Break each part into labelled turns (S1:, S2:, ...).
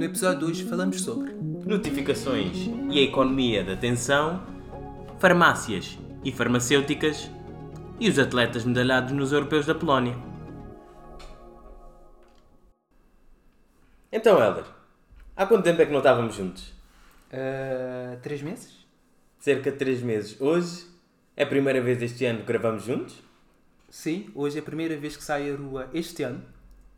S1: No episódio de hoje falamos sobre
S2: notificações e a economia da atenção, farmácias e farmacêuticas e os atletas medalhados nos europeus da Polónia. Então, Helder, há quanto tempo é que não estávamos juntos?
S1: uh, três meses?
S2: Cerca de 3 meses. Hoje é a primeira vez deste ano que gravamos juntos.
S1: Sim, hoje é a primeira vez que sai a rua este ano.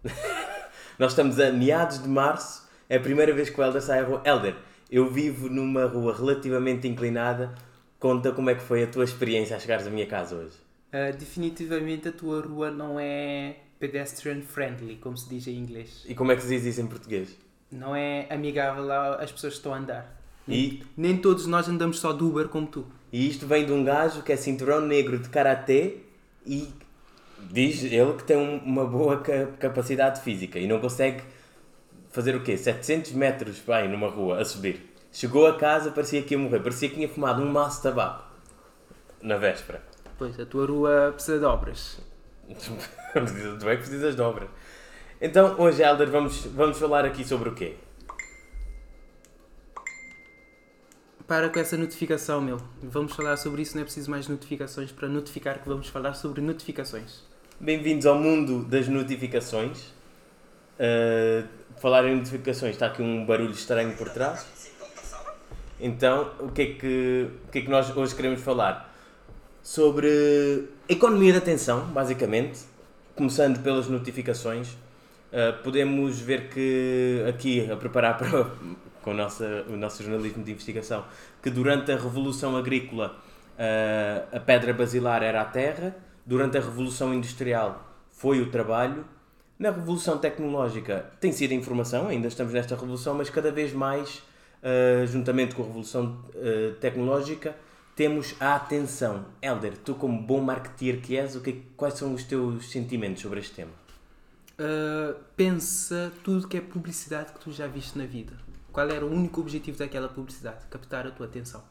S2: Nós estamos a meados de março, é a primeira vez que o Helder sai à rua. Helder, eu vivo numa rua relativamente inclinada. Conta como é que foi a tua experiência a chegares à minha casa hoje.
S1: Uh, definitivamente a tua rua não é pedestrian friendly, como se diz em inglês.
S2: E como é que se diz isso em português?
S1: Não é amigável às pessoas que estão a andar.
S2: E,
S1: Nem todos nós andamos só de Uber como tu.
S2: e isto vem de um gajo que é cinturão negro de karatê e diz ele que tem um- uma boa ca- capacidade física e não consegue fazer o quê? 700 metros bem, numa rua a subir. Chegou a casa, parecia que ia morrer, parecia que tinha fumado um maço de tabaco na véspera.
S1: Pois, a tua rua precisa de obras.
S2: tu é que precisas de obra. Então, hoje, Helder, vamos, vamos falar aqui sobre o quê?
S1: Para com essa notificação, meu. Vamos falar sobre isso, não é preciso mais notificações para notificar que vamos falar sobre notificações.
S2: Bem-vindos ao mundo das notificações. Uh, falar em notificações, está aqui um barulho estranho por trás. Então, o que é que, o que, é que nós hoje queremos falar? Sobre economia da atenção, basicamente. Começando pelas notificações. Uh, podemos ver que aqui, a preparar para, com o nosso, o nosso jornalismo de investigação, que durante a Revolução Agrícola uh, a pedra basilar era a terra, durante a Revolução Industrial foi o trabalho, na Revolução Tecnológica tem sido a informação, ainda estamos nesta revolução, mas cada vez mais, uh, juntamente com a Revolução uh, Tecnológica, temos a atenção. Helder, tu como bom marketeer que és, o que, quais são os teus sentimentos sobre este tema?
S1: Uh, pensa tudo que é publicidade que tu já viste na vida. Qual era o único objetivo daquela publicidade? Captar a tua atenção.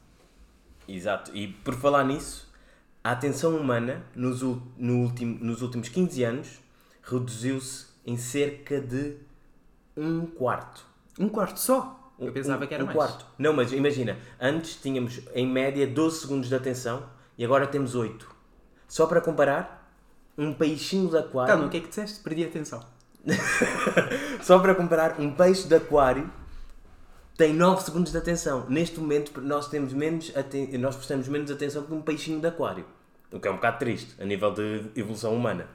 S2: Exato, e por falar nisso, a atenção humana nos, no nos últimos 15 anos reduziu-se em cerca de um quarto.
S1: Um quarto só? Eu pensava
S2: um,
S1: que era
S2: um
S1: mais.
S2: quarto. Não, mas imagina, antes tínhamos em média 12 segundos de atenção e agora temos 8. Só para comparar, um peixinho de aquário.
S1: Calma, o que é que disseste? Perdi a atenção.
S2: Só para comparar, um peixe de aquário tem 9 segundos de atenção. Neste momento, nós, temos menos aten- nós prestamos menos atenção que um peixinho de aquário. O que é um bocado triste, a nível de evolução humana.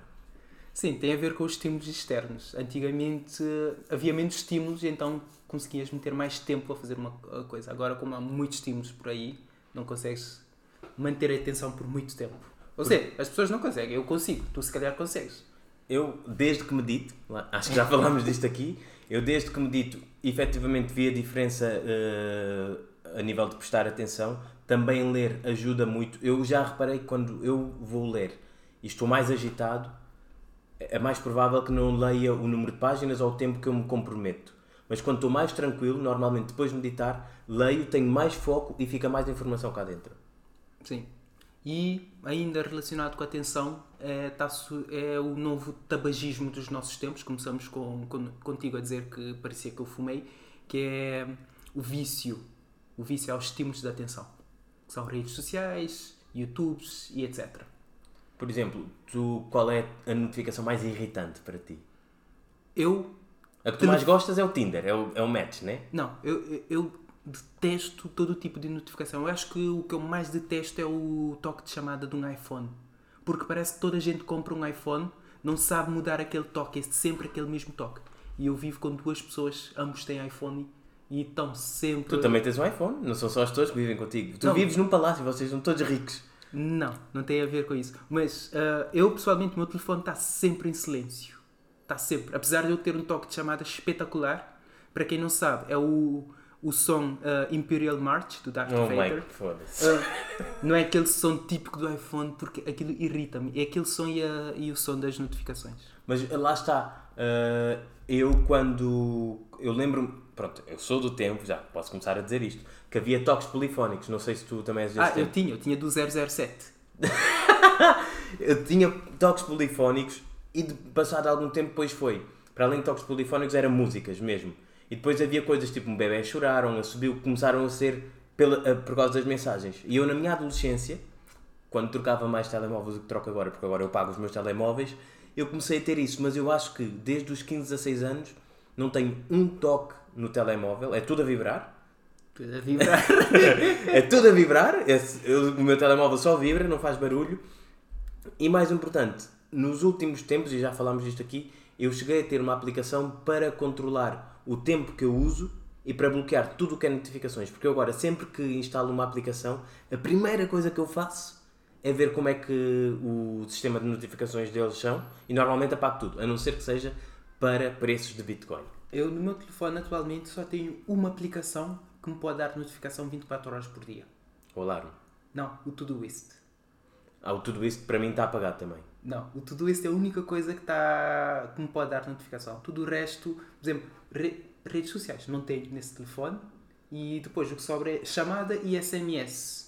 S1: Sim, tem a ver com os estímulos externos. Antigamente eh, havia menos estímulos e então conseguias meter mais tempo a fazer uma coisa. Agora, como há muitos estímulos por aí, não consegues manter a atenção por muito tempo. Ou seja, as pessoas não conseguem, eu consigo, tu se calhar consegues.
S2: Eu, desde que medito, acho que já falámos disto aqui, eu desde que medito, efetivamente vi a diferença eh, a nível de prestar atenção. Também ler ajuda muito. Eu já reparei que quando eu vou ler e estou mais agitado, é mais provável que não leia o número de páginas ou o tempo que eu me comprometo. Mas quando estou mais tranquilo, normalmente depois de meditar, leio, tenho mais foco e fica mais informação cá dentro.
S1: Sim. E ainda relacionado com a atenção, é, tá é o novo tabagismo dos nossos tempos. Começamos com, com- contigo a dizer que parecia que eu fumei, que é o vício. O vício aos estímulos da atenção. Que são redes sociais, YouTubes e etc.
S2: Por exemplo, tu, qual é a notificação mais irritante para ti?
S1: Eu,
S2: A que tu mais gostas é o Tinder, é o, é o match, né?
S1: não, eu, eu- eu detesto todo o tipo de notificação. Eu acho que o que eu mais detesto é o toque de chamada de um iPhone. Porque parece que toda a gente compra um iPhone, não sabe mudar aquele toque, é sempre aquele mesmo toque. E eu vivo com duas pessoas, ambos têm iPhone e estão sempre.
S2: Tu também tens um iPhone, não são só as pessoas que vivem contigo. Tu
S1: Não.
S2: vives num palácio, vocês são todos ricos.
S1: Não, não tem a ver com isso. Mas ah, eu pessoalmente, o meu telefone está sempre em silêncio. Está sempre. Apesar de eu ter um toque de chamada espetacular, para quem não sabe, é o, o som ah, Imperial March do Darth
S2: Oh
S1: Vader.
S2: foda-se.
S1: Ah, não é aquele som típico do iPhone, porque aquilo irrita-me. É aquele som e, a- e o som das notificações.
S2: Mas lá está, ah, eu quando. Eu lembro-me, pronto, eu sou do tempo, já posso começar a dizer isto, que havia toques polifónicos, não sei se tu também és desse
S1: Ah, eu
S2: tempo.
S1: tinha, eu tinha do 007.
S2: Eu tinha toques polifónicos e de passado algum tempo depois foi. Para além de toques polifónicos, eram músicas mesmo. E depois havia coisas tipo um bebê choraram, a subiu, começaram a ser pela, a, por causa das mensagens. E eu na minha adolescência, quando trocava mais telemóveis do que troco agora, porque agora eu pago os meus telemóveis, eu comecei a ter isso, mas eu acho que desde os 15 a 6 anos não tenho um toque no telemóvel, é tudo a vibrar.
S1: Tudo a vibrar.
S2: é tudo a vibrar, esse- eu- o meu telemóvel só vibra, não faz barulho. E mais importante, nos últimos tempos, e já falámos disto aqui, eu cheguei a ter uma aplicação para controlar o tempo que eu uso e para bloquear tudo o que é notificações. Porque eu agora, sempre que instalo uma aplicação, a primeira coisa que eu faço é ver como é que o sistema de notificações deles são e normalmente apago tudo, a não ser que seja para preços de Bitcoin.
S1: Eu no meu telefone atualmente só tenho uma aplicação que me pode dar notificação 24 horas por dia.
S2: O alarme.
S1: Não, o Todoist.
S2: Ah, o tudo isso para mim está apagado também.
S1: Não, o Todoist é a única coisa que, tá, que me pode dar notificação. Tudo o resto, por exemplo, re- redes sociais, não tenho nesse telefone. E depois o que sobra é chamada e SMS.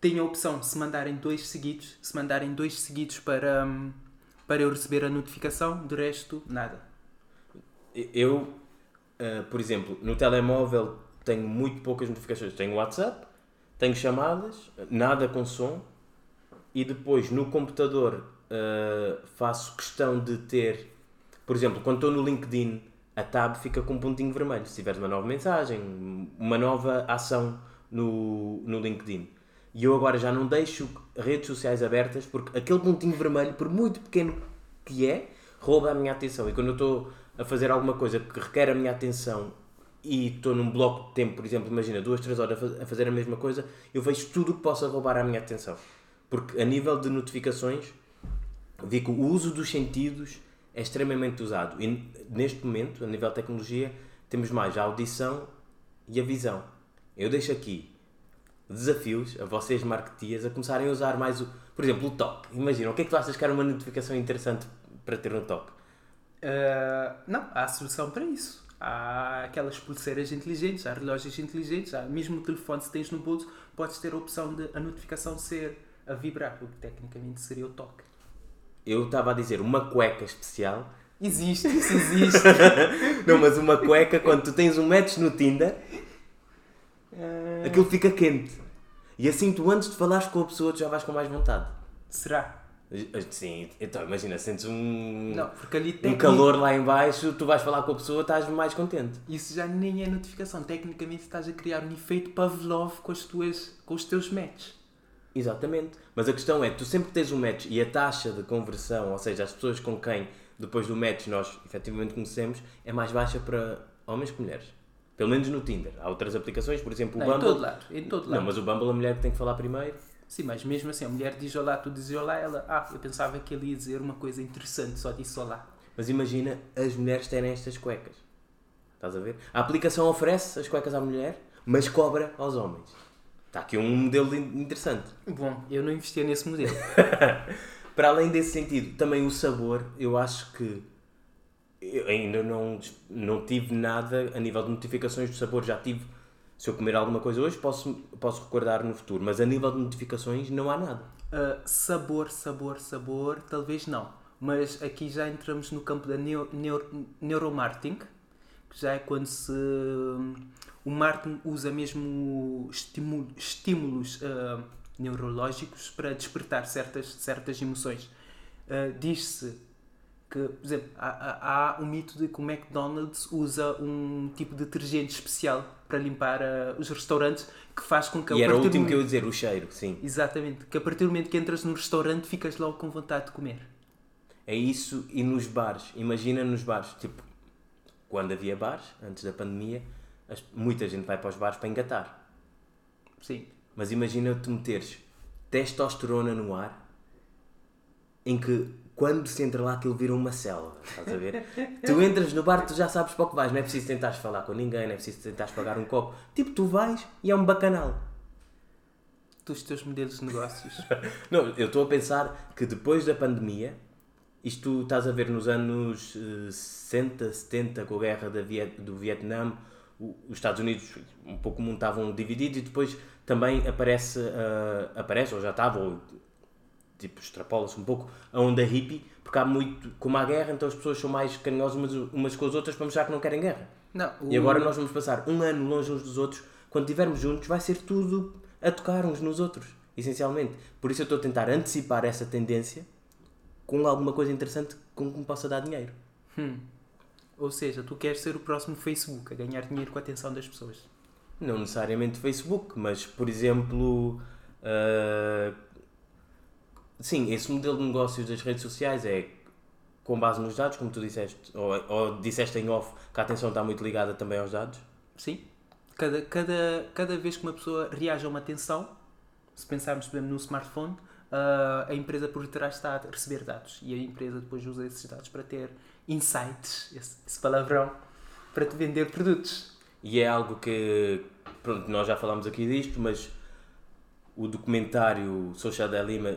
S1: Tenho a opção, se mandarem dois seguidos, se mandarem dois seguidos para, hum, para eu receber a notificação, do resto, nada.
S2: Eu, eh, por exemplo, no telemóvel tenho muito poucas notificações. Tenho WhatsApp, tenho chamadas, nada com som. E depois no computador eh, faço questão de ter, por exemplo, quando estou no LinkedIn, a tab fica com um pontinho vermelho. Se tiveres uma nova mensagem, uma nova ação no, no LinkedIn. E eu agora já não deixo redes sociais abertas porque aquele pontinho vermelho, por muito pequeno que é, rouba a minha atenção. E quando eu estou a fazer alguma coisa que requer a minha atenção e estou num bloco de tempo, por exemplo, imagina duas, três horas a fa- a fazer a mesma coisa, eu vejo tudo o que possa roubar a minha atenção. Porque a nível de notificações, vi que o uso dos sentidos é extremamente usado. E neste momento, a nível de tecnologia, temos mais a audição e a visão. Eu deixo aqui desafios a vocês marketeers a começarem a usar mais o, por exemplo, o toque. Imagina, o que é que tu achas que era uma notificação interessante para ter no toque?
S1: Uh, não, há solução para isso. Há aquelas pulseiras inteligentes, há relógios inteligentes, há mesmo o telefone, se tens no bolso, podes ter a opção de a notificação ser a vibrar, o que tecnicamente seria o toque.
S2: Eu estava a dizer uma cueca especial.
S1: Existe, isso existe.
S2: Não, mas uma cueca quando tu tens um match no Tinder,
S1: Uh,
S2: aquilo fica quente. E assim tu antes de falares com a pessoa tu já vais com mais vontade.
S1: será?
S2: Sim, então imagina, sentes um,
S1: Não, porque ali
S2: um calor lá em baixo, tu vais falar com a pessoa, estás mais contente.
S1: Isso já nem é notificação. Tecnicamente estás a criar um efeito Pavlov com, as tuas, com os teus matches.
S2: Exatamente. Mas a questão é, tu sempre tens um match e a taxa de conversão, ou seja, as pessoas com quem depois do match nós efetivamente conhecemos, é mais baixa para homens que mulheres. Pelo menos no Tinder. Há outras aplicações, por exemplo, o
S1: Não, em
S2: Bumble.
S1: todo lado. Em todo lado.
S2: Não, mas o Bumble a mulher que tem que falar primeiro.
S1: Sim, mas mesmo assim, a mulher diz olá, tu dizes olá, ela, ah, eu pensava que ele ia dizer uma coisa interessante, só disse olá.
S2: Mas imagina as mulheres terem estas cuecas. Estás a ver? A aplicação oferece as cuecas à mulher, mas cobra aos homens. Está aqui um modelo in- interessante.
S1: Bom, eu não investia nesse modelo.
S2: Para além desse sentido, também o sabor, eu acho que eu ainda não, não tive nada a nível de notificações do sabor. Já tive, se eu comer alguma coisa hoje, posso, posso recordar no futuro. Mas a nível de notificações, não há nada.
S1: Uh, sabor, sabor, sabor, talvez não. Mas aqui já entramos no campo da neo, neo- neuromarketing, que já é quando se. O marketing usa mesmo estimu- estímulos uh, neurológicos para despertar certas, certas emoções. Uh, Diz-se que, por exemplo, há, há, há um mito de que o McDonald's usa um tipo de detergente especial para limpar uh, os restaurantes que faz com que a
S2: E era o último que eu ia dizer, o cheiro, sim.
S1: Exatamente, que a partir do momento que entras no restaurante ficas logo com vontade de comer.
S2: É isso e nos bares. Imagina nos bares, tipo, quando havia bares, antes da pandemia, as- muita gente vai para os bares para engatar.
S1: Sim.
S2: Mas imagina tu meteres testosterona no ar, em que quando se entra lá aquilo vira uma selva, estás a ver? tu entras no bar, tu já sabes para o que vais, não é preciso tentares falar com ninguém, não é preciso tentares pagar um copo. Tipo, tu vais e é um bacanal.
S1: Dos teus modelos de negócios.
S2: Não, eu estou a pensar que depois da pandemia, isto tu estás a ver nos anos eh, 60, 70, com a guerra Viet- do Vietnã, os Estados Unidos um pouco o mundo estavam divididos e depois também aparece, eh, aparece ou já estava, ou tipo, extrapola-se um pouco a onda hippie, porque há muito, como há guerra, então as pessoas são mais carinhosas umas, umas com as outras para mostrar que não querem guerra.
S1: Não,
S2: E
S1: o-
S2: agora nós vamos passar um ano longe uns dos outros, quando estivermos juntos vai ser tudo a tocar uns nos outros, essencialmente. Por isso eu estou a tentar antecipar essa tendência com alguma coisa interessante com que me possa dar dinheiro.
S1: Hum. Ou seja, tu queres ser o próximo Facebook, a ganhar dinheiro com a atenção das pessoas.
S2: Não necessariamente Facebook, mas por exemplo. ah, sim, esse modelo de negócios das redes sociais é com base nos dados, como tu disseste, ou, ou disseste em off que a atenção está muito ligada também aos dados.
S1: Sim. Cada, cada, cada vez que uma pessoa reage a uma atenção, se pensarmos, por exemplo, no smartphone, ah, a empresa por detrás está a receber dados e a empresa depois usa esses dados para ter insights, esse, esse palavrão, para te vender produtos.
S2: E é algo que, pronto, nós já falámos aqui disto, mas o documentário Social Dilemma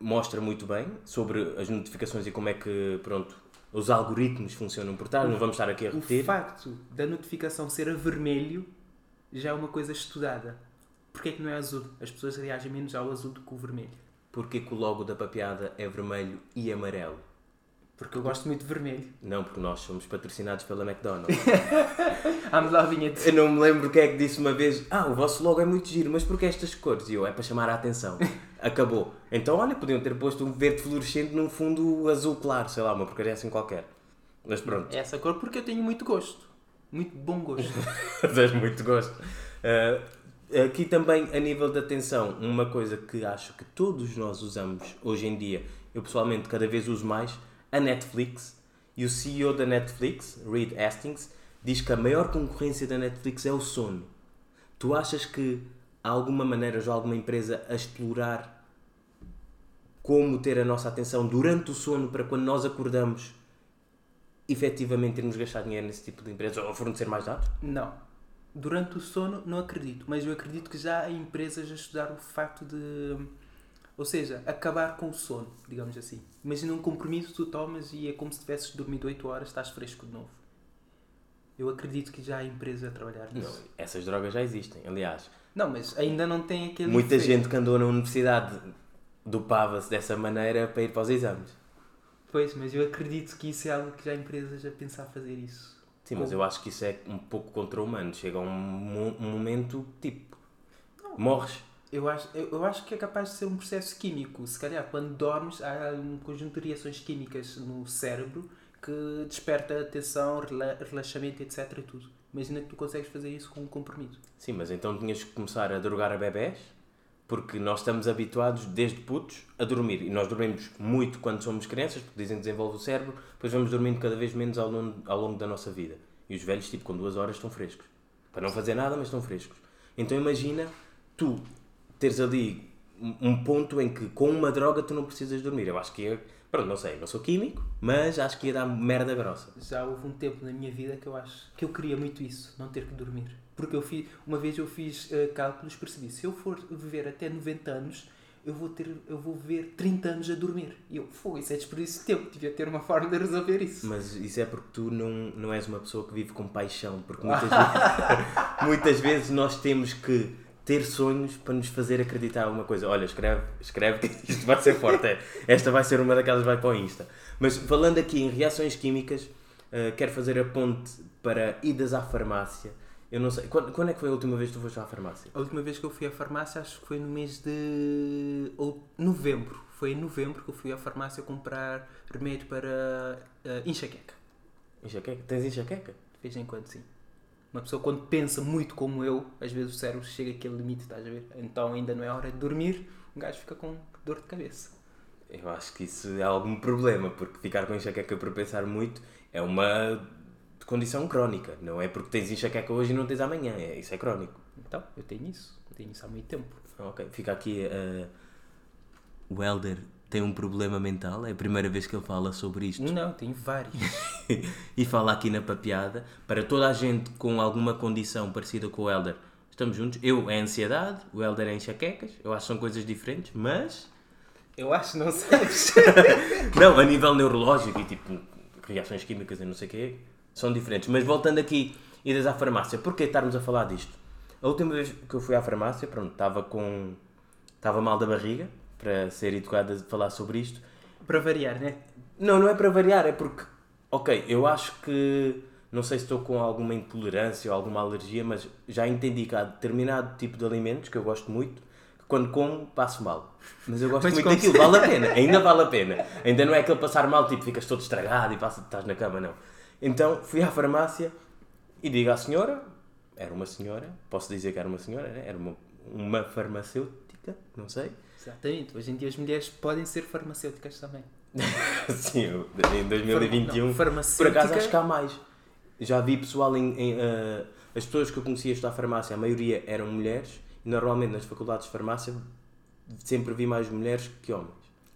S2: mostra muito bem sobre as notificações e como é que, pronto, os algoritmos funcionam por trás. Não vamos estar aqui a
S1: O
S2: repetir.
S1: facto da notificação ser a vermelho já é uma coisa estudada. Porquê é que não é azul? As pessoas reagem menos ao azul do que o vermelho.
S2: Porque que o logo da papeada é vermelho e amarelo?
S1: Porque eu gosto muito de vermelho.
S2: Não, porque nós somos patrocinados pela McDonald's.
S1: I'm loving it.
S2: Eu não me lembro quem é que disse uma vez: Ah, o vosso logo é muito giro, mas porquê estas cores? E eu, é para chamar a atenção. Acabou. Então, olha, podiam ter posto um verde fluorescente num fundo azul claro, sei lá, uma porcaria assim qualquer. Mas pronto,
S1: É essa cor porque eu tenho muito gosto. Muito bom gosto.
S2: tens muito gosto. Ah, aqui também, a nível da atenção, uma coisa que acho que todos nós usamos hoje em dia, eu pessoalmente cada vez uso mais, a Netflix. E o CEO da Netflix, Reed Hastings, diz que a maior concorrência da Netflix é o sono. Tu achas que há alguma maneira, já alguma empresa a explorar como ter a nossa atenção durante o sono para quando nós acordamos efetivamente irmos gastar dinheiro nesse tipo de empresa ou fornecer mais dados?
S1: Não. Durante o sono, não acredito. Mas eu acredito que já há empresas a estudar o facto de. Ou seja, acabar com o sono, digamos assim. Imagina um compromisso que tu tomas e é como se tivesses dormido 8 horas, estás fresco de novo. Eu acredito que já há empresas a trabalhar
S2: Não,
S1: nisso.
S2: essas drogas já existem. Aliás,
S1: Não, mas ainda não tem aquele.
S2: muita
S1: efeito.
S2: gente que andou na universidade dopava-se dessa maneira para ir para os exames.
S1: Pois, mas eu acredito que isso é algo que já há empresas a pensar fazer isso.
S2: Sim, mas eu acho que isso é um pouco contra-humano. Chega um, mo- um momento tipo. Morres.
S1: Eu acho, eu, eu acho que é capaz de ser um processo químico. Se calhar, quando dormes, há um conjunto de reações químicas no cérebro que desperta atenção, rela- relaxamento, etc. Tudo. Imagina que tu consegues fazer isso com um comprimido.
S2: Sim, mas então tinhas que começar a drogar a bebés, porque nós estamos habituados, desde putos, a dormir. E nós dormimos muito quando somos crianças, porque dizem que desenvolve o cérebro, depois vamos dormindo cada vez menos ao longo, ao longo da nossa vida. E os velhos, tipo, com duas horas estão frescos. Para não fazer nada, mas estão frescos. Então imagina tu teres ali um ponto em que com uma droga tu não precisas dormir. Eu acho que é. Pronto, não sei, não sou químico, mas acho que ia dar merda grossa.
S1: Já houve um tempo na minha vida que eu acho que eu queria muito isso, não ter que dormir. Porque eu fiz, uma vez eu fiz eh, cálculos, percebi, se eu for viver até 90 anos, eu vou ter, eu vou viver 30 anos a dormir. E eu, foi, isso é desperdício de tempo, devia ter uma forma de resolver isso.
S2: Mas isso é porque tu não, não és uma pessoa que vive com paixão. Porque muitas, vezes, muitas vezes nós temos que ter sonhos para nos fazer acreditar alguma coisa. Olha, escreve, escreve que isto vai ser forte. é. Esta vai ser uma daquelas que vai para o Insta. Mas falando aqui em reações químicas, eh, quero fazer a ponte para idas à farmácia. Eu não sei. Quando, quando é que foi a última vez que tu foste à farmácia?
S1: A última vez que eu fui à farmácia, acho que foi no mês de ou, novembro. Foi em novembro que eu fui à farmácia comprar remédio para eh, enxaqueca.
S2: Enxaqueca? Tens enxaqueca?
S1: De vez em quando, sim. Uma pessoa quando pensa muito como eu, às vezes o cérebro chega àquele limite, estás a ver? Então ainda não é hora de dormir, um gajo fica com dor de cabeça.
S2: Eu acho que isso é algum problema, porque ficar com enxaqueca por pensar muito é uma condição crónica. Não é porque tens enxaqueca hoje e não tens amanhã. É, isso é crónico.
S1: Então, eu tenho isso. Eu tenho isso há muito tempo.
S2: Ok, fica aqui. eh, O Helder tem um problema mental. É a primeira vez que ele fala sobre isto.
S1: Não, tenho vários.
S2: e fala aqui na papeada. Para toda a gente com alguma condição parecida com o Helder, estamos juntos. Eu é ansiedade, o Helder é enxaquecas. Eu acho que são coisas diferentes, mas.
S1: Eu acho não sabes.
S2: Não, a nível neurológico e tipo reações químicas e não sei o quê, são diferentes. Mas voltando aqui, idas à farmácia, porquê estarmos a falar disto? A última vez que eu fui à farmácia, pronto, estava com. estava mal da barriga, para ser educado a falar sobre isto.
S1: Para variar, né?
S2: Não, não é para variar, é porque, ok, eu acho que, não sei se estou com alguma intolerância ou alguma alergia, mas já entendi que há determinado tipo de alimentos que eu gosto muito, que quando como passo mal. Mas eu gosto
S1: Mas
S2: muito daquilo, vale a pena, ainda vale a pena. Ainda não é aquele passar mal, tipo, ficas todo estragado e passa, estás na cama, não. Então fui à farmácia e digo à senhora, era uma senhora, posso dizer que era uma senhora, né? era uma, uma farmacêutica, não sei.
S1: Exatamente. Hoje em dia as mulheres podem ser farmacêuticas também.
S2: Sim, eu- em 2021.
S1: Não,
S2: Por
S1: farmacêutica.
S2: acaso acho que há mais. Já vi pessoal em. em, eh, as pessoas que eu conhecia estudar farmácia, a maioria eram mulheres, e normalmente nas faculdades de farmácia sempre vi mais mulheres que homens.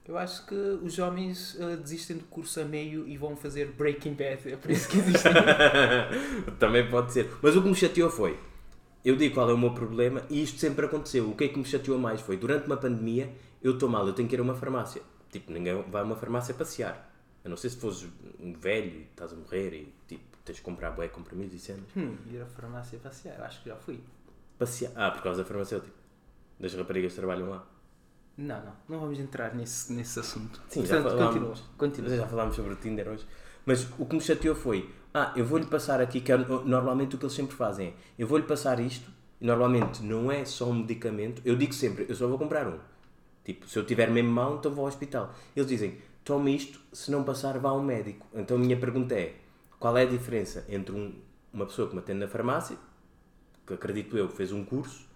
S1: Eu acho que os homens ah, desistem do curso a meio e vão fazer Breaking Bad. É por isso que existem.
S2: Também pode ser. Mas o que me chateou foi. Eu digo qual é o meu problema e isto sempre aconteceu. O que é que me chateou mais foi durante uma pandemia eu estou mal, eu tenho que ir a uma farmácia. Tipo, ninguém vai a uma farmácia passear. A não ser se fores um velho e estás a morrer e tipo, tens de comprar bué comprimidos e cenas.
S1: hum, ir à farmácia passear. Eu acho que já fui.
S2: Passear. Ah, por causa da farmacêutica. Das raparigas que trabalham lá.
S1: Não, não. Não vamos entrar nesse, nesse assunto.
S2: Sim, já
S1: Portanto,
S2: falámos.
S1: continua. continua.
S2: Já falámos sobre o Tinder hoje. Mas o que me chateou foi: ah, eu vou-lhe passar aqui, que é normalmente o que eles sempre fazem é, eu vou-lhe passar isto, e normalmente não é só um medicamento, eu digo sempre, eu só vou comprar um. Tipo, se eu tiver mesmo mal, então vou ao hospital. Eles dizem, tome isto, se não passar, vá a um médico. Então a minha pergunta é: qual é a diferença entre um- uma pessoa que me atende na farmácia, que acredito eu fez um curso,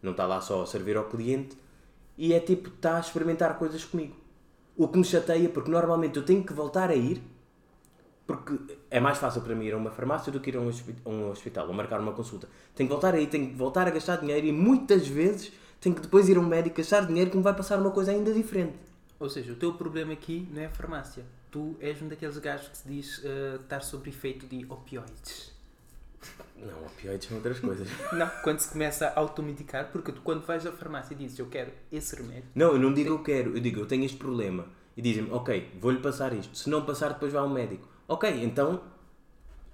S2: não está lá só a servir ao cliente, e é tipo, está a experimentar coisas comigo. O que me chateia, porque normalmente eu tenho que voltar a ir, porque é mais fácil para mim ir a uma farmácia do que ir a um hospital ou marcar uma consulta. Tenho que voltar a ir, tenho que voltar a gastar dinheiro e muitas vezes tenho que depois ir a um médico gastar dinheiro que me vai passar uma coisa ainda diferente.
S1: Ou seja, o teu problema aqui não é a farmácia. Tu és um daqueles gajos que se diz ah, estar sob efeito de opioides.
S2: Não, opioides são outras coisas.
S1: Não, quando se começa a automedicar, porque tu quando vais à farmácia e dizes eu quero esse remédio,
S2: Não, eu não digo eu quero, eu digo eu tenho este problema. E dizem-me, ok, vou-lhe passar isto. Se não passar, depois vai ao médico. Ok, então,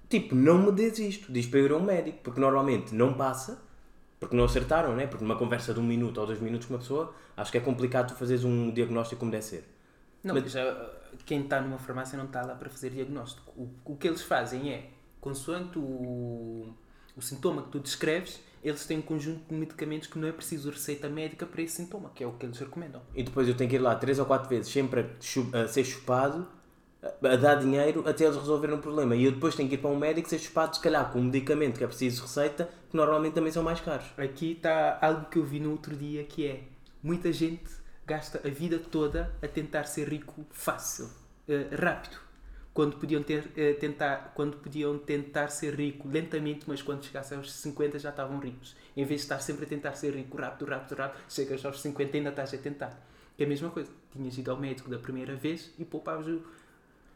S2: tipo, não me dês isto. Diz para eu ir a um médico. Porque normalmente não passa, porque não acertaram, né? Porque numa conversa de um minuto ou dois minutos com uma pessoa, acho que é complicado tu fazeres um diagnóstico como deve ser.
S1: Não,
S2: Mas-
S1: mas já, quem está numa farmácia não está lá para fazer diagnóstico. O, o que eles fazem é, consoante o, o sintoma que tu descreves, eles têm um conjunto de medicamentos que não é preciso receita médica para esse sintoma, que é o que eles recomendam.
S2: E depois eu tenho que ir lá três ou quatro vezes, sempre a, chu- a ser chupado, a, a dar dinheiro até eles resolverem o problema. E eu depois tenho que ir para um médico ser chupado, se calhar, com um medicamento que é preciso receita, que normalmente também são mais caros.
S1: Aqui está algo que eu vi no outro dia que é muita gente gasta a vida toda a tentar ser rico fácil, eh, rápido. Quando podiam, ter, eh, tentar, quando podiam tentar ser rico lentamente, mas quando chegassem aos 50 já estavam ricos. Em vez de estar sempre a tentar ser rico rápido, rápido, rápido, chegas aos 50 e ainda estás a tentar. É a mesma coisa. Tinhas ido ao médico da primeira vez e poupavas o.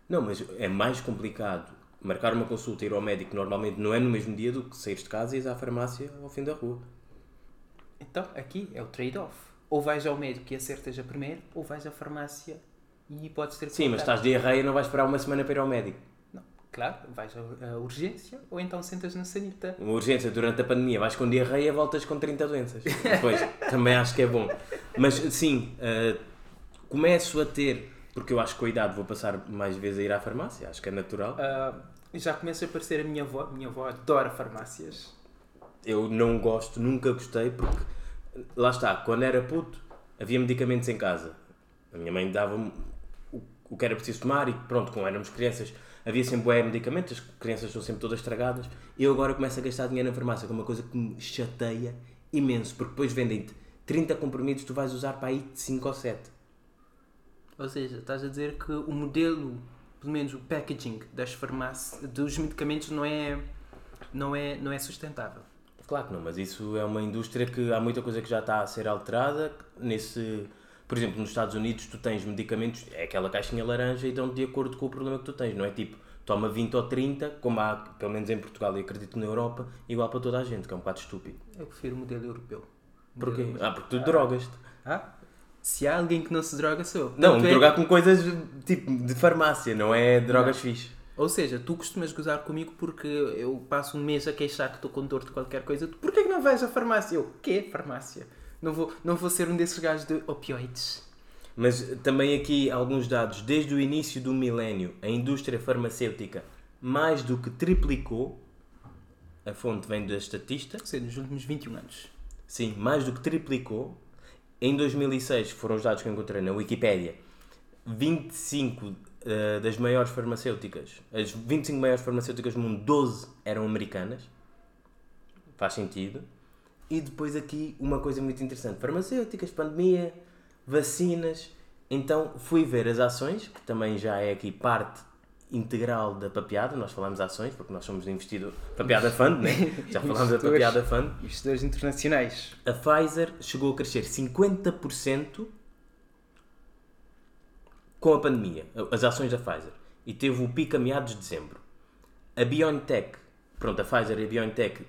S2: Não, mas é mais complicado marcar uma consulta e ir ao médico normalmente não é no mesmo dia do que sair de casa e ir à farmácia ao fim da rua.
S1: Então, aqui é o trade-off. Ou vais ao médico e acertas a primeiro, ou vais à farmácia e podes ter
S2: Sim, mas estás de diarreia e não vais esperar uma semana para ir ao médico.
S1: Não, claro, vais à urgência ou então sentas na sanita.
S2: Uma urgência durante a pandemia, vais com diarreia voltas com 30 doenças. Depois, também acho que é bom. Mas sim, eh, começo a ter, porque eu acho que com a idade vou passar mais vezes a ir à farmácia, acho que é natural.
S1: Ah, já começa a aparecer a minha avó. Minha avó adora farmácias.
S2: Eu não gosto, nunca gostei, porque lá está, quando era puto, havia medicamentos em casa. A minha mãe dava-me o, que era preciso tomar e pronto, como éramos crianças, havia sempre bué medicamentos, as crianças estão sempre todas estragadas. Eu agora começo a gastar dinheiro na farmácia, que é uma coisa que me chateia imenso, porque depois vendem-te 30 comprimidos, tu vais usar para aí 5 ou 7.
S1: Ou seja, estás a dizer que o modelo, pelo menos o packaging das farmácias, dos medicamentos não é, não é, não é sustentável.
S2: Claro que não, mas isso é uma indústria que há muita coisa que já está a ser alterada. Nesse, por exemplo, nos Estados Unidos tu tens medicamentos, é aquela caixinha laranja e dão de acordo com o problema que tu tens, não é tipo toma 20 ou 30, como há pelo menos em Portugal e acredito que na Europa, igual para toda a gente, que é um bocado estúpido.
S1: Eu prefiro o modelo europeu.
S2: Porquê?
S1: Modelo-
S2: Ah, porque tu drogas-te.
S1: Ah? Se há alguém que não se droga, sou eu.
S2: Não,
S1: é-
S2: drogar com coisas tipo de farmácia, não é drogas fixe.
S1: Ou seja, tu costumas gozar comigo porque eu passo um mês a queixar que estou com dor de qualquer coisa. Tu, porquê que não vais à farmácia? Eu, quê farmácia? Não vou, não vou ser um desses gajos de opioides.
S2: Mas também aqui alguns dados. Desde o início do milénio, a indústria farmacêutica mais do que triplicou. A fonte vem da estatista.
S1: Seja, nos últimos 21 anos.
S2: Sim, mais do que triplicou. Em 2006, foram os dados que eu encontrei na Wikipédia, 25 uh, das maiores farmacêuticas, as 25 maiores farmacêuticas do mundo, 12 eram americanas. Faz sentido. E depois aqui uma coisa muito interessante: farmacêuticas, pandemia, vacinas. Então fui ver as ações, que também já é aqui parte integral da Papeada. Nós falamos ações, porque nós somos investidor. Papeada Fund, né? Já falamos da Papeada Fund.
S1: Investidores internacionais.
S2: A Pfizer chegou a crescer 50% com a pandemia, as ações da Pfizer. E teve o pico a meados de dezembro. A BioNTech, pronto, a Pfizer e a BioNTech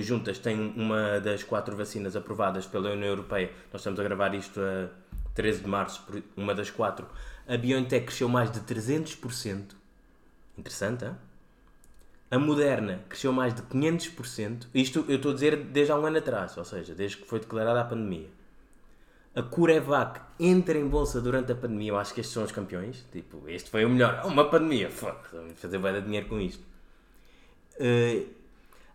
S2: juntas têm uma das quatro vacinas aprovadas pela União Europeia. Nós estamos a gravar isto a 13 de março, uma das quatro. A BioNTech cresceu mais de 300%. Interessante, hein? A Moderna cresceu mais de 500%. Isto eu estou a dizer desde há um ano atrás, ou seja, desde que foi declarada a pandemia. A Curevac entra em bolsa durante a pandemia. Eu acho que estes são os campeões. Tipo, este foi o melhor. Uma pandemia. Fuck, fazer bem de dinheiro com isto. Uh,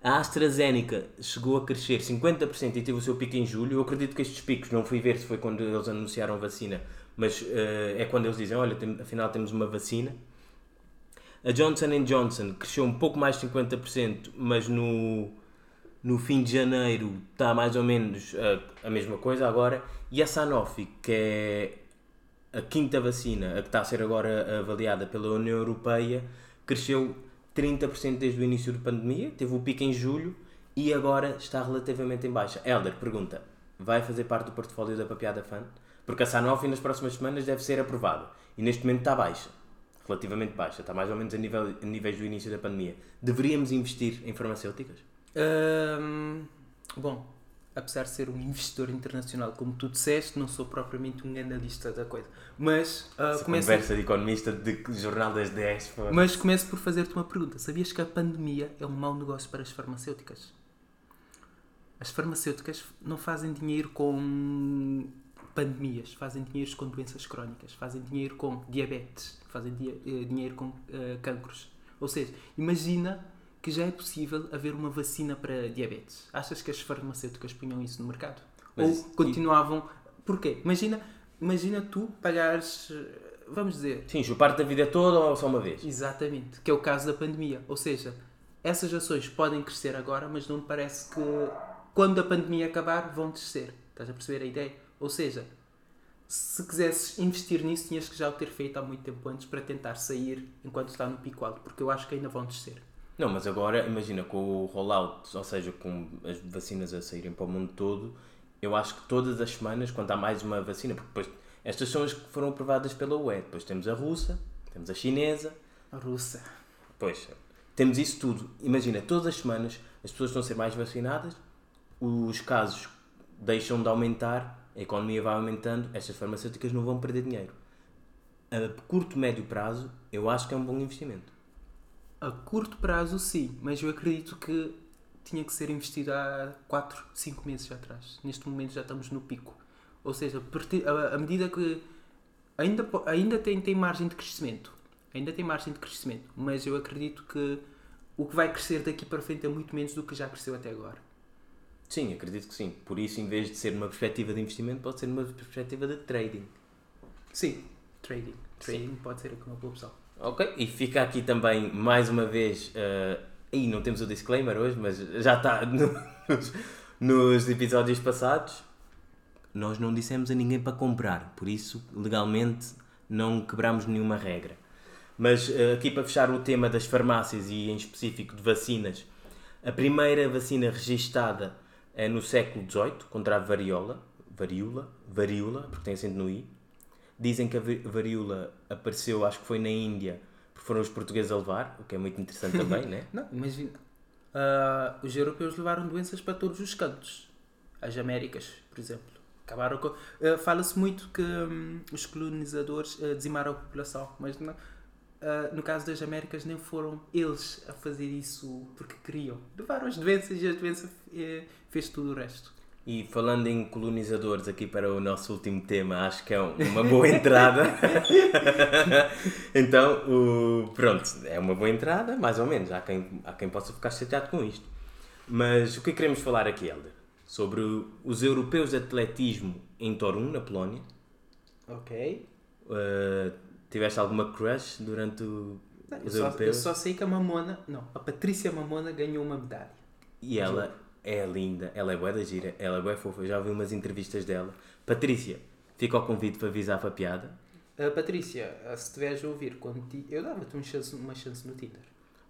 S2: a AstraZeneca chegou a crescer 50% e teve o seu pico em julho. Eu acredito que estes picos, não fui ver se foi quando eles anunciaram vacina, mas uh, é quando eles dizem: olha, tem, afinal temos uma vacina. A Johnson Johnson cresceu um pouco mais de 50%, mas no, no fim de janeiro está mais ou menos a, a mesma coisa agora. E a Sanofi, que é a quinta vacina, a que está a ser agora avaliada pela União Europeia, cresceu 30% desde o início da pandemia, teve o pico em julho e agora está relativamente em baixa. Helder pergunta: vai fazer parte do portfólio da Papiada Fund? Porque a Sanofi nas próximas semanas deve ser aprovada e neste momento está baixa, relativamente baixa, está mais ou menos a, nível, a níveis do início da pandemia. Deveríamos investir em farmacêuticas?
S1: Bom, apesar de ser um investidor internacional, como tu disseste, não sou propriamente um analista da coisa. Mas
S2: uh, começo... Conversa de economista de Jornal das 10.
S1: Pô. Mas começo por fazer-te uma pergunta. Sabias que a pandemia é um mau negócio para as farmacêuticas? As farmacêuticas não fazem dinheiro com pandemias, fazem dinheiro com doenças crónicas, fazem dinheiro com diabetes, fazem eh, dinheiro com uh, cancros. Ou seja, imagina que já é possível haver uma vacina para diabetes. Achas que as farmacêuticas punham isso no mercado? Mas, Ou continuavam. E... Porquê? Imagina, imagina tu pagares. Vamos dizer.
S2: Sim, chupar da vida toda ou só uma vez?
S1: Exatamente, que é o caso da pandemia. Ou seja, essas ações podem crescer agora, mas não me parece que quando a pandemia acabar vão descer. Estás a perceber a ideia? Ou seja, se quisesses investir nisso, tinhas que já o ter feito há muito tempo antes para tentar sair enquanto está no pico alto, porque eu acho que ainda vão descer.
S2: Não, mas agora, imagina, com o rollout, ou seja, com as vacinas a saírem para o mundo todo, eu acho que todas as semanas, quando há mais uma vacina, porque depois estas são as que foram aprovadas pela UE, depois temos a russa, temos a chinesa.
S1: A russa.
S2: Pois, temos isso tudo. Imagina, todas as semanas as pessoas estão a ser mais vacinadas, os casos deixam de aumentar, a economia vai aumentando, estas farmacêuticas não vão perder dinheiro. A curto, médio prazo, eu acho que é um bom investimento.
S1: A curto prazo, sim, mas eu acredito que tinha que ser investido há 4, 5 meses atrás. Neste momento já estamos no pico. Ou seja, a medida que ainda, ainda tem, tem margem de crescimento, ainda tem margem de crescimento, mas eu acredito que o que vai crescer daqui para frente é muito menos do que já cresceu até agora.
S2: Sim, acredito que sim. Por isso, em vez de ser uma perspectiva de investimento, pode ser uma perspectiva de trading.
S1: Sim, trading. Trading sim. pode ser uma boa opção.
S2: Ok, e fica aqui também mais uma vez. Uh, e não temos o disclaimer hoje, mas já está no, nos, nos episódios passados. Nós não dissemos a ninguém para comprar, por isso legalmente não quebramos nenhuma regra. Mas uh, aqui para fechar o tema das farmácias e em específico de vacinas, a primeira vacina registada é no século XVIII contra a variola, varíola, varíola, porque tem acento no i, Dizem que a varíola apareceu, acho que foi na Índia, porque foram os portugueses a levar, o que é muito interessante também, né?
S1: Não, imagina. Uh, os europeus levaram doenças para todos os cantos. As Américas, por exemplo. Acabaram com. Uh, Fala-se muito que um, os colonizadores uh, dizimaram a população, mas não, no caso das Américas nem foram eles a fazer isso porque queriam. Levaram as doenças e as doenças fez tudo o resto.
S2: E falando em colonizadores, aqui para o nosso último tema, acho que é uma boa entrada. então, o, pronto, é uma boa entrada, mais ou menos. Há quem, há quem possa ficar chateado com isto. Mas o que queremos falar aqui, Helder? Sobre os europeus de atletismo em Torun, na Polónia.
S1: Ok.
S2: Uh, tiveste alguma crush durante o,
S1: eu só, eu só sei que a Mamona, não, a Patrícia Mamona ganhou uma medalha.
S2: E ela é linda, ela é boa da gira, ela é boa fofa. Eu já ouvi umas entrevistas dela. Patrícia, fica ao convite para avisar para a piada.
S1: Uh, Patrícia, se estiveres a ouvir, quando ti... eu dava-te uma chance, uma chance no Tinder.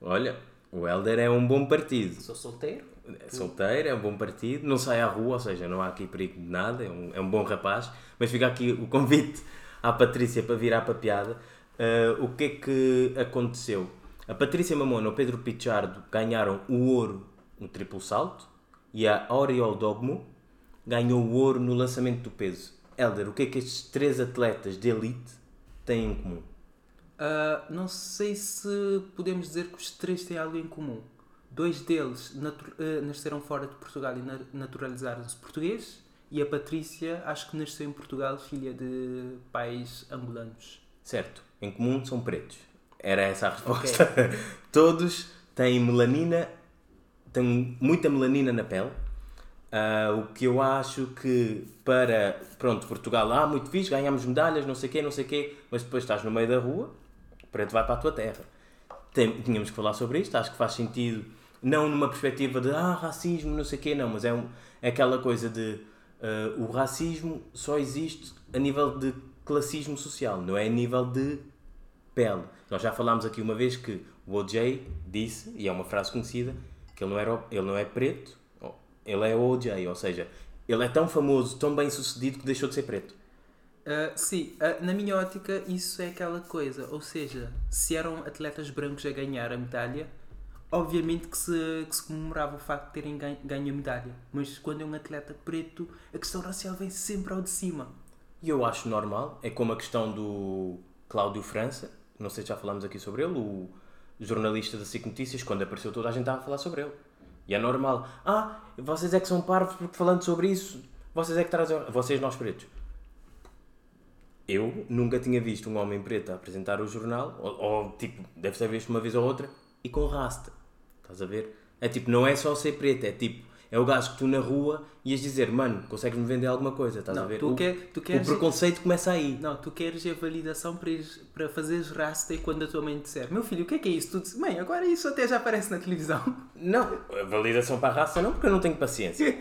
S2: Olha, o Helder é um bom partido.
S1: Sou solteiro.
S2: É solteiro, é um bom partido, não sai à rua, ou seja, não há aqui perigo de nada, é um, é um bom rapaz. Mas fica aqui o convite à Patrícia para virar para a piada. Uh, o que é que aconteceu? A Patrícia Mamona e o Pedro Pichardo ganharam o ouro no triplo salto e a Oriol Dogmo ganhou o ouro no lançamento do peso. Helder, o que é que estes três atletas de elite têm em comum?
S1: Uh, não sei se podemos dizer que os três têm algo em comum. Dois deles uh, nasceram fora de Portugal e naturalizaram-se português, e a Patrícia acho que nasceu em Portugal, filha de pais angolanos.
S2: Certo. Em comum são pretos. Era essa a resposta. Okay. Todos têm melanina, têm muita melanina na pele. Uh, o que eu acho que para, pronto, Portugal, ah, muito fixe, ganhamos medalhas, não sei o quê, não sei o quê, mas depois estás no meio da rua, preto vai para a tua terra. Tem, tínhamos que falar sobre isto, acho que faz sentido, não numa perspectiva de, ah, racismo, não sei o quê, não, mas é, um, é aquela coisa de, uh, o racismo só existe a nível de classismo social, não é a nível de pele. Nós já falámos aqui uma vez que o OJ disse, e é uma frase conhecida, que ele não, era, ele não é preto, ele é OJ, ou seja, ele é tão famoso, tão bem sucedido que deixou de ser preto.
S1: Uh, sim, uh, na minha ótica, isso é aquela coisa. Ou seja, se eram atletas brancos a ganhar a medalha, obviamente que se, que se comemorava o facto de terem ganho, ganho a medalha. Mas quando é um atleta preto, a questão racial vem sempre ao de cima.
S2: E eu acho normal. É como a questão do Cláudio França, não sei se já falámos aqui sobre ele, o jornalista da SIC Notícias, quando apareceu toda a gente estava a falar sobre ele. E é normal. Ah, vocês é que são parvos porque falando sobre isso, vocês é que trazem. Vocês, nós pretos. Eu nunca tinha visto um homem preto a apresentar o jornal, ou, ou tipo, deve ter visto uma vez ou outra, e com rasta. Estás a ver? É tipo, não é só ser preto, é tipo, é o gajo que tu na rua ias dizer, mano, consegues-me vender alguma coisa, estás
S1: não,
S2: a ver?
S1: Tu
S2: o,
S1: quer, tu queres...
S2: o preconceito começa aí.
S1: Não, tu queres a validação para, ires, para fazeres rasta e quando a tua mãe disser, meu filho, o que é que é isso? Tu dizes, mãe, agora isso até já aparece na televisão.
S2: Não, a validação para a raça não, porque eu não tenho paciência.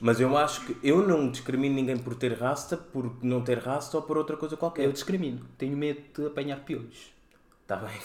S2: Mas eu acho que eu não discrimino ninguém por ter rasta, por não ter rasta ou por outra coisa qualquer.
S1: Eu discrimino. Tenho medo de apanhar piolhos.
S2: Está bem,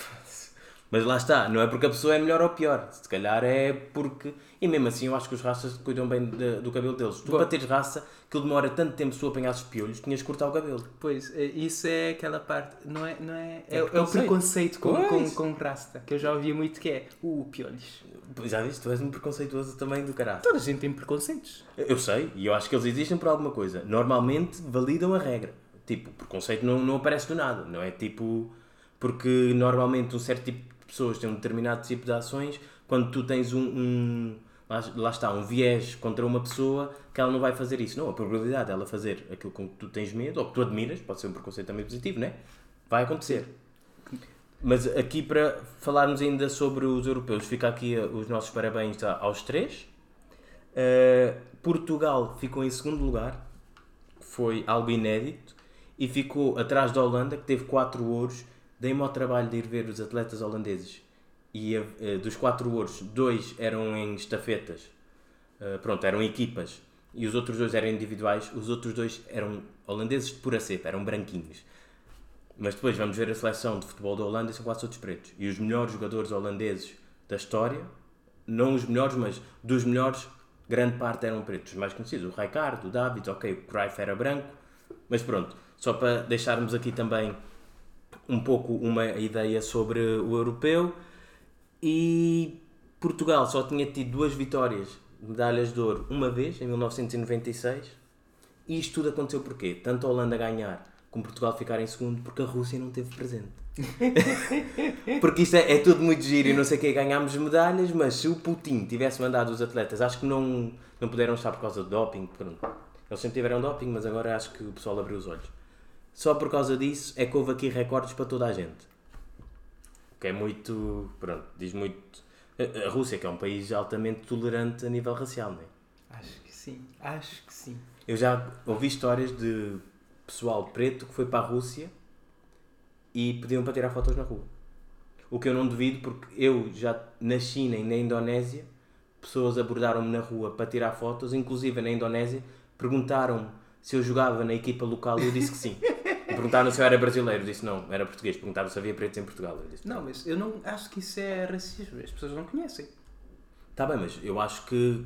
S2: mas lá está, não é porque a pessoa é melhor ou pior. Se calhar é porque. E mesmo assim, eu acho que os raças cuidam bem de, do cabelo deles. Tu, Bom. para teres raça, que demora tanto tempo se tu apanhasses piolhos, tinhas que cortar o cabelo.
S1: Pois, é, isso é aquela parte. Não é, não é, é, é, é o preconceito com, com, com raça, que eu já ouvia muito que é. Uh, piolhos.
S2: Já viste? Tu és um preconceituoso também do caralho.
S1: Toda a gente tem preconceitos.
S2: Eu sei, e eu acho que eles existem por alguma coisa. Normalmente validam a regra. Tipo, preconceito não, não aparece do nada, não é tipo. Porque normalmente um certo tipo pessoas têm um determinado tipo de ações, quando tu tens um, um lá, está, um viés contra uma pessoa, que ela não vai fazer isso. Não, a probabilidade dela fazer aquilo com que tu tens medo, ou que tu admiras, pode ser um preconceito também positivo, né? Vai acontecer. Mas aqui para falarmos ainda sobre os europeus, fica aqui uh, os nossos parabéns aos três. Uh, Portugal ficou em segundo lugar, foi algo inédito, e ficou atrás da Holanda, que teve quatro ouros dei-me ao trabalho de ir ver os atletas holandeses e uh, dos quatro ouros, dois eram em estafetas, uh, pronto, eram equipas, e os outros dois eram individuais, os outros dois eram holandeses de pura cepa, eram branquinhos. Mas depois vamos ver a seleção de futebol da Holanda e são quase todos pretos. E os melhores jogadores holandeses da história, não os melhores, mas dos melhores, grande parte eram pretos. Os mais conhecidos, o Rijkaard, o David, ok, o Cruyff era branco, mas pronto, só para deixarmos aqui também um pouco uma ideia sobre o europeu e Portugal só tinha tido duas vitórias, medalhas de ouro, uma vez, em 1996. E isto tudo aconteceu porquê? Tanto a Holanda ganhar como Portugal ficar em segundo, porque a Rússia não teve presente. Porque isto é, é tudo muito giro e não sei o que, ganhámos medalhas, mas se o Putin tivesse mandado os atletas, acho que não, não puderam estar por causa de doping. Pronto. Eles sempre tiveram doping, mas agora acho que o pessoal abriu os olhos. Só por causa disso é que houve aqui recordes para toda a gente. Que é muito. Pronto, diz muito. A a Rússia, que é um país altamente tolerante a nível racial, não é?
S1: Acho que sim, acho que sim.
S2: Eu já ouvi histórias de pessoal preto que foi para a Rússia e pediam para tirar fotos na rua. O que eu não duvido, porque eu já na China e na Indonésia, pessoas abordaram-me na rua para tirar fotos, inclusive na Indonésia, perguntaram-me se eu jogava na equipa local e eu disse que sim. E perguntaram se eu era brasileiro, disse não, era português. Perguntaram se havia pretos em Portugal, eu disse
S1: Não, mas eu não acho que isso é racismo. As pessoas não conhecem.
S2: Está bem, mas eu acho que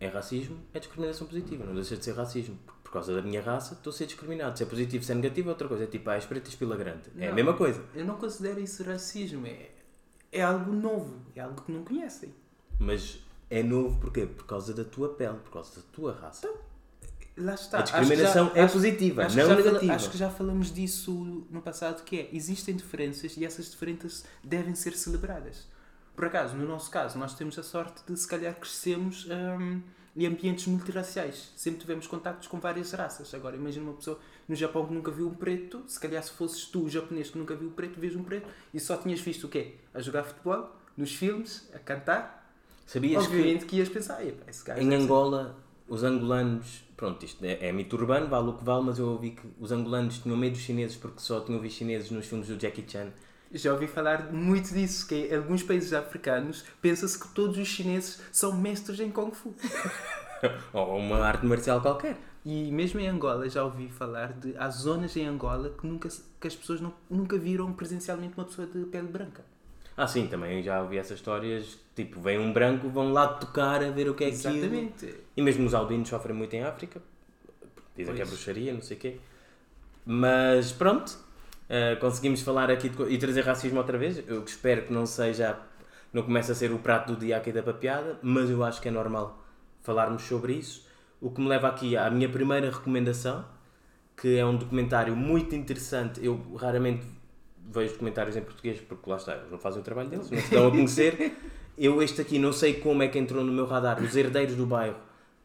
S2: é racismo, é discriminação positiva, não deixa de ser racismo. Por, causa da minha raça, estou a ser discriminado. Se é positivo, se é negativo, é outra coisa. É tipo, ah, és preto espila grande. É a
S1: Não.
S2: mesma coisa.
S1: Eu não considero isso racismo. É, é algo novo. É algo que não conhecem.
S2: Mas é novo porquê? Por causa da tua pele, por causa da tua raça.
S1: Lá está.
S2: A
S1: que já-
S2: discriminação é
S1: acho-
S2: positiva,
S1: acho que
S2: não
S1: já
S2: negativa.
S1: Acho que já falamos disso no passado, que é, existem diferenças e essas diferenças devem ser celebradas. Por acaso, no nosso caso, nós temos a sorte de, se calhar, crescemos hum, em ambientes multirraciais. Sempre tivemos contactos com várias raças. Agora, imagina uma pessoa no Japão que nunca viu um preto, se calhar se fosses tu, o japonês, que nunca viu um preto, vês um preto e só tinhas visto o quê? A jogar futebol, nos filmes, a cantar.
S2: Sabias que
S1: Obviamente que ias pensar, "Epá, esse gajo
S2: em Angola os angolanos, pronto, isto é, é mito urbano, vale o que vale, mas eu ouvi que os angolanos tinham medo dos chineses porque só tinham visto chineses nos filmes do Jackie Chan.
S1: Já ouvi falar muito disso, que em alguns países africanos pensa-se que todos os chineses são mestres em Kung Fu.
S2: Ou uma arte marcial qualquer.
S1: E mesmo em Angola já ouvi falar de há zonas em Angola que, nunca, que as pessoas não, nunca viram presencialmente uma pessoa de pele branca.
S2: Ah, sim, também já ouvi essas histórias. Tipo, vem um branco, vão lá tocar a ver o que é aquilo.
S1: Exatamente.
S2: E mesmo os albinos sofrem muito em África. Dizem que é
S1: Pois.
S2: bruxaria, não sei o quê. Mas pronto, eh, conseguimos falar aqui de e trazer racismo outra vez. Eu espero que não seja, não comece a ser o prato do dia aqui da papiada, mas eu acho que é normal falarmos sobre isso. O que me leva aqui à minha primeira recomendação, que é um documentário muito interessante. Eu raramente vejo documentários em português porque lá está, eles não fazem o trabalho deles, não se dão a conhecer. Eu este aqui não sei como é que entrou no meu radar, Os Herdeiros do Bairro.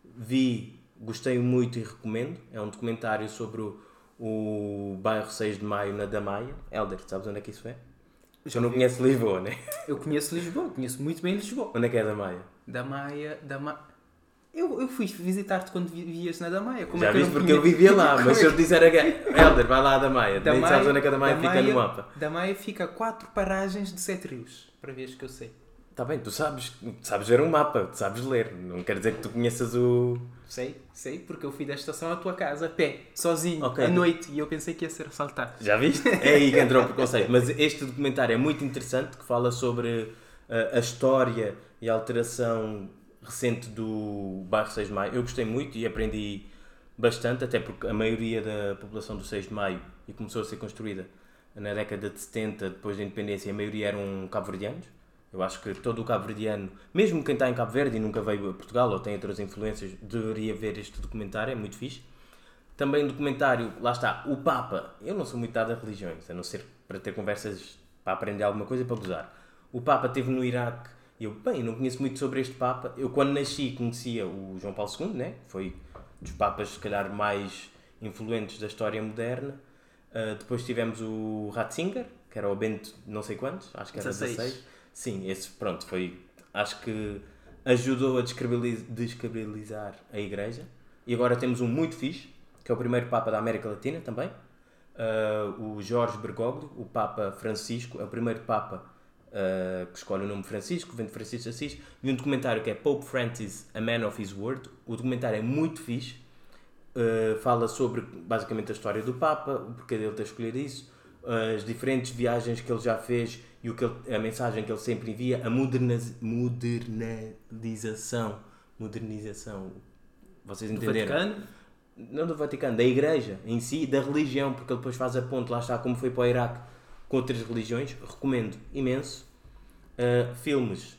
S2: Vi, gostei muito e recomendo. É um documentário sobre o, o bairro 6 de Maio na Damaia. Helder, sabes onde é que isso é? Já não conheço Lisboa, né?
S1: Eu conheço Lisboa, conheço muito bem Lisboa.
S2: Onde é que é Damaia?
S1: Da Maia, da Maia. Eu, eu fui visitar-te quando vi- vias na Damaia. Como
S2: Já
S1: é
S2: viste porque eu
S1: conhe-
S2: via lá, mas se eu te disser a Helder, vai lá a Damaia. Nem sabes onde é que a Damaia fica no mapa.
S1: Da Maia fica a quatro paragens de sete rios, para veres que eu sei.
S2: Está bem, tu sabes, sabes ver um mapa, tu sabes ler. Não quer dizer que tu conheças o.
S1: Sei, sei, porque eu fui da estação à tua casa a pé, sozinho,
S2: Ok.
S1: à noite, e eu pensei que ia ser assaltado.
S2: Já viste? É aí que entrou o preconceito. Mas este documentário é muito interessante, que fala sobre uh, a história e a alteração recente do bairro 6 de Maio. Eu gostei muito e aprendi bastante, até porque a maioria da população do 6 de Maio, e começou a ser construída na década de 70, depois da independência, a maioria eram cabo-verdianos. Eu acho que todo o cabo-verdiano, mesmo quem está em Cabo Verde e nunca veio a Portugal ou tem outras influências, deveria ver este documentário, é muito fixe. Também um documentário, lá está, o Papa. Eu não sou muito dado a religiões, a não ser para ter conversas para aprender alguma coisa e para gozar. O Papa esteve no Iraque e eu, bem, não conheço muito sobre este Papa. Eu, quando nasci, conhecia o João Paulo II, né? foi dos Papas, se calhar, mais influentes da história moderna. Uh, depois tivemos o Ratzinger, que era o Bento não sei quantos, acho que era
S1: 16.
S2: 16. Sim, esse, pronto, foi. Acho que ajudou a descredibilizar a Igreja. E agora temos um muito fixe, que é o primeiro Papa da América Latina também. Uh, o Jorge Bergoglio, o Papa Francisco, é o primeiro Papa uh, que escolhe o nome Francisco, vem de Francisco de Assis. Vi um documentário que é Pope Francis, A Man of His Word. O documentário é muito fixe. Uh, fala sobre basicamente a história do Papa, o porquê dele ter escolhido isso, as diferentes viagens que ele já fez e o que ele- a mensagem que ele sempre envia, a moderniz- modernização. Modernização. Vocês
S1: Do
S2: entenderam?
S1: Vaticano,
S2: não do Vaticano, da Igreja em si, da religião, porque ele depois faz a ponte, lá está, como foi para o Iraque com outras religiões. Recomendo imenso. Uh, filmes.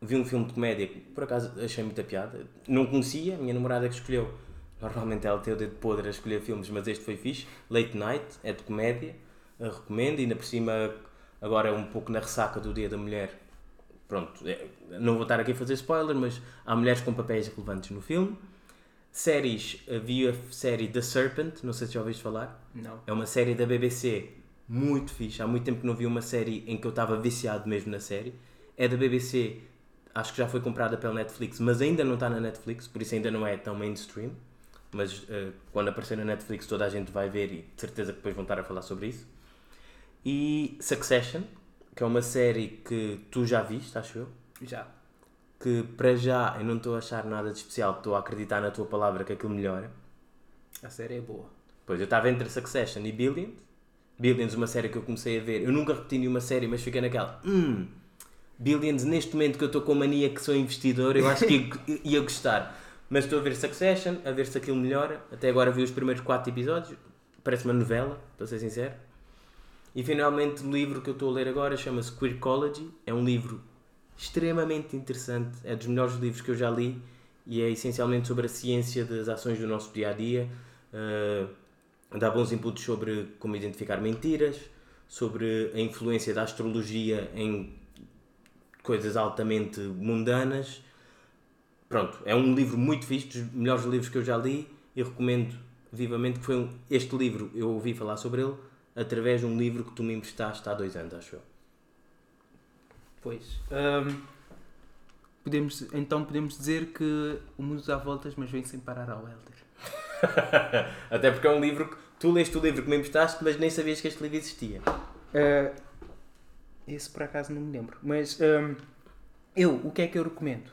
S2: Vi um filme de comédia que por acaso achei muita piada. Não conhecia, a minha namorada que escolheu. Normalmente ela tem o dedo podre a escolher filmes, mas este foi fixe. Late Night, é de comédia. uh, recomendo. E ainda por cima, agora é um pouco na ressaca do Dia da Mulher. Pronto, é, não vou estar aqui a fazer spoiler, mas há mulheres com papéis relevantes no filme. Séries, vi a série The Serpent, não sei se já ouviste falar.
S1: Não.
S2: É uma série da BBC muito fixe. Há muito tempo que não vi uma série em que eu estava viciado mesmo na série. É da BBC, acho que já foi comprada pela Netflix, mas ainda não está na Netflix, por isso ainda não é tão mainstream. Mas uh, quando aparecer na Netflix toda a gente vai ver e de certeza que depois vão estar a falar sobre isso. E Succession, que é uma série que tu já viste, acho eu.
S1: Já.
S2: Que para já eu não estou a achar nada de especial, estou a acreditar na tua palavra que aquilo melhora.
S1: A série é boa.
S2: Pois eu estava entre Succession e Billions. Billions, uma série que eu comecei a ver. Eu nunca repeti nenhuma série, mas fiquei naquela. Hum, Billions, neste momento que eu estou com mania que sou investidor, eu acho que ia, ia gostar. Mas estou a ver Succession, a ver se aquilo melhora. Até agora vi os primeiros 4 episódios. Parece uma novela, para ser sincero. E finalmente o livro que eu estou a ler agora chama-se Queercology. É um livro extremamente interessante. É dos melhores livros que eu já li e é essencialmente sobre a ciência das ações do nosso dia a dia. Uh, dá bons inputs sobre como identificar mentiras, sobre a influência da astrologia em coisas altamente mundanas. Pronto, é um livro muito fixe, dos melhores livros que eu já li e recomendo vivamente que foi um, este livro, eu ouvi falar sobre ele através de um livro que tu me emprestaste há dois anos, acho eu.
S1: Pois. Um, podemos, então podemos dizer que o mundo dá voltas, mas vem sem parar ao Elder.
S2: Até porque é um livro que tu leste o livro que me emprestaste, mas nem sabias que este livro existia.
S1: Uh, esse por acaso não me lembro. Mas um, eu, o que é que eu recomendo?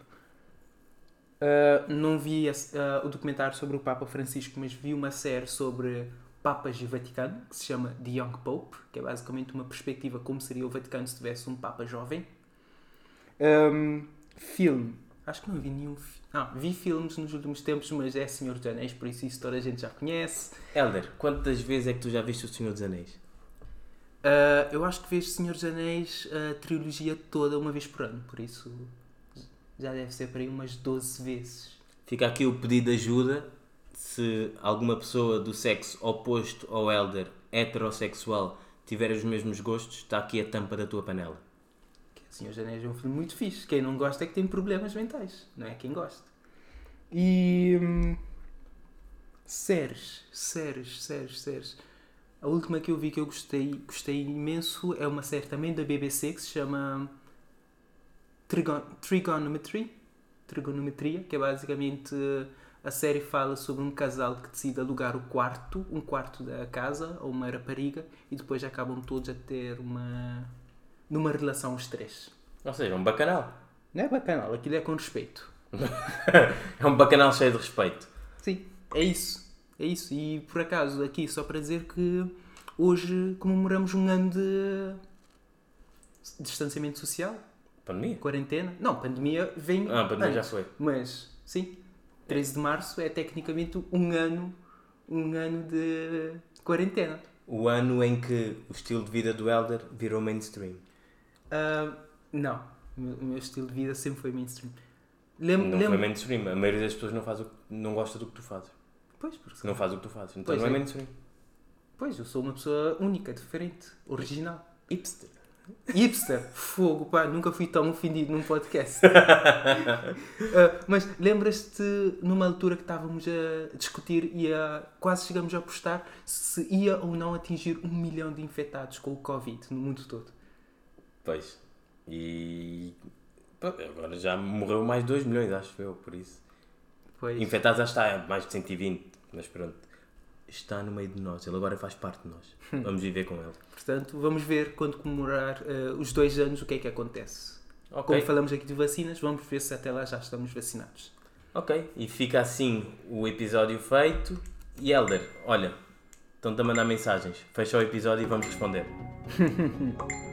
S1: Uh, não vi uh, o documentário sobre o Papa Francisco, mas vi uma série sobre Papas e Vaticano, que se chama The Young Pope, que é basicamente uma perspectiva como seria o Vaticano se tivesse um Papa jovem. Um, filme. Acho que não vi nenhum Não, vi filmes nos últimos tempos, mas é Senhor dos Anéis, por isso isso toda a gente já conhece.
S2: Helder, quantas vezes é que tu já viste o Senhor dos Anéis?
S1: Uh, eu acho que vejo Senhor dos Anéis a trilogia toda uma vez por ano, por isso já deve ser para aí umas 12 vezes.
S2: Fica aqui o pedido de ajuda se alguma pessoa do sexo oposto ao elder, heterossexual, tiver os mesmos gostos, está aqui a tampa da tua panela.
S1: Assim, o Janeiro é um filme muito fixe. Quem não gosta é que tem problemas mentais, não é quem gosta. E. Hum, séries, séries, séries, séries. A última que eu vi que eu gostei, gostei imenso é uma série também da BBC que se chama Trigon Trigonometry. Trigonometria, que é basicamente a série fala sobre um casal que decide alugar o quarto, um quarto da casa, a uma rapariga, e depois acabam todos a ter uma. Numa relação os três.
S2: Ou seja, um bacanal.
S1: Não é bacanal, aquilo é com respeito.
S2: é um bacanal cheio de respeito.
S1: Sim, é isso. É isso. E por acaso, aqui só para dizer que hoje comemoramos um ano de distanciamento social.
S2: Pandemia?
S1: Quarentena. Não, pandemia vem.
S2: Ah, pandemia antes, já foi.
S1: Mas, sim, 13 de março é tecnicamente um ano, um ano de quarentena.
S2: O ano em que o estilo de vida do Elder virou mainstream.
S1: Uh, não, o meu estilo de vida sempre foi mainstream.
S2: Lembro, não lembro... foi mainstream, a maioria das pessoas não, faz o, não gosta do que tu fazes.
S1: Pois, porque...
S2: Não faz o que tu fazes, então pois não é, é mainstream.
S1: Pois, eu sou uma pessoa única, diferente, original.
S2: Hipster.
S1: Hipster, fogo, pá, nunca fui tão ofendido num podcast. uh, mas lembras-te numa altura que estávamos a discutir e a, quase chegamos a apostar se ia ou não atingir um milhão de infectados com o Covid no mundo todo?
S2: Pois. E agora já morreu mais de 2 milhões, acho eu, por isso. Pois. Infectados já está mais de 120, mas pronto está no meio de nós, ele agora faz parte de nós. Vamos viver com ele.
S1: Portanto, vamos ver quando comemorar uh, os dois anos o que é que acontece. Okay. Como falamos aqui de vacinas, vamos ver se até lá já estamos vacinados.
S2: Ok, e fica assim o episódio feito. E Elder, olha, estão-te a mandar mensagens. Fecha o episódio e vamos responder.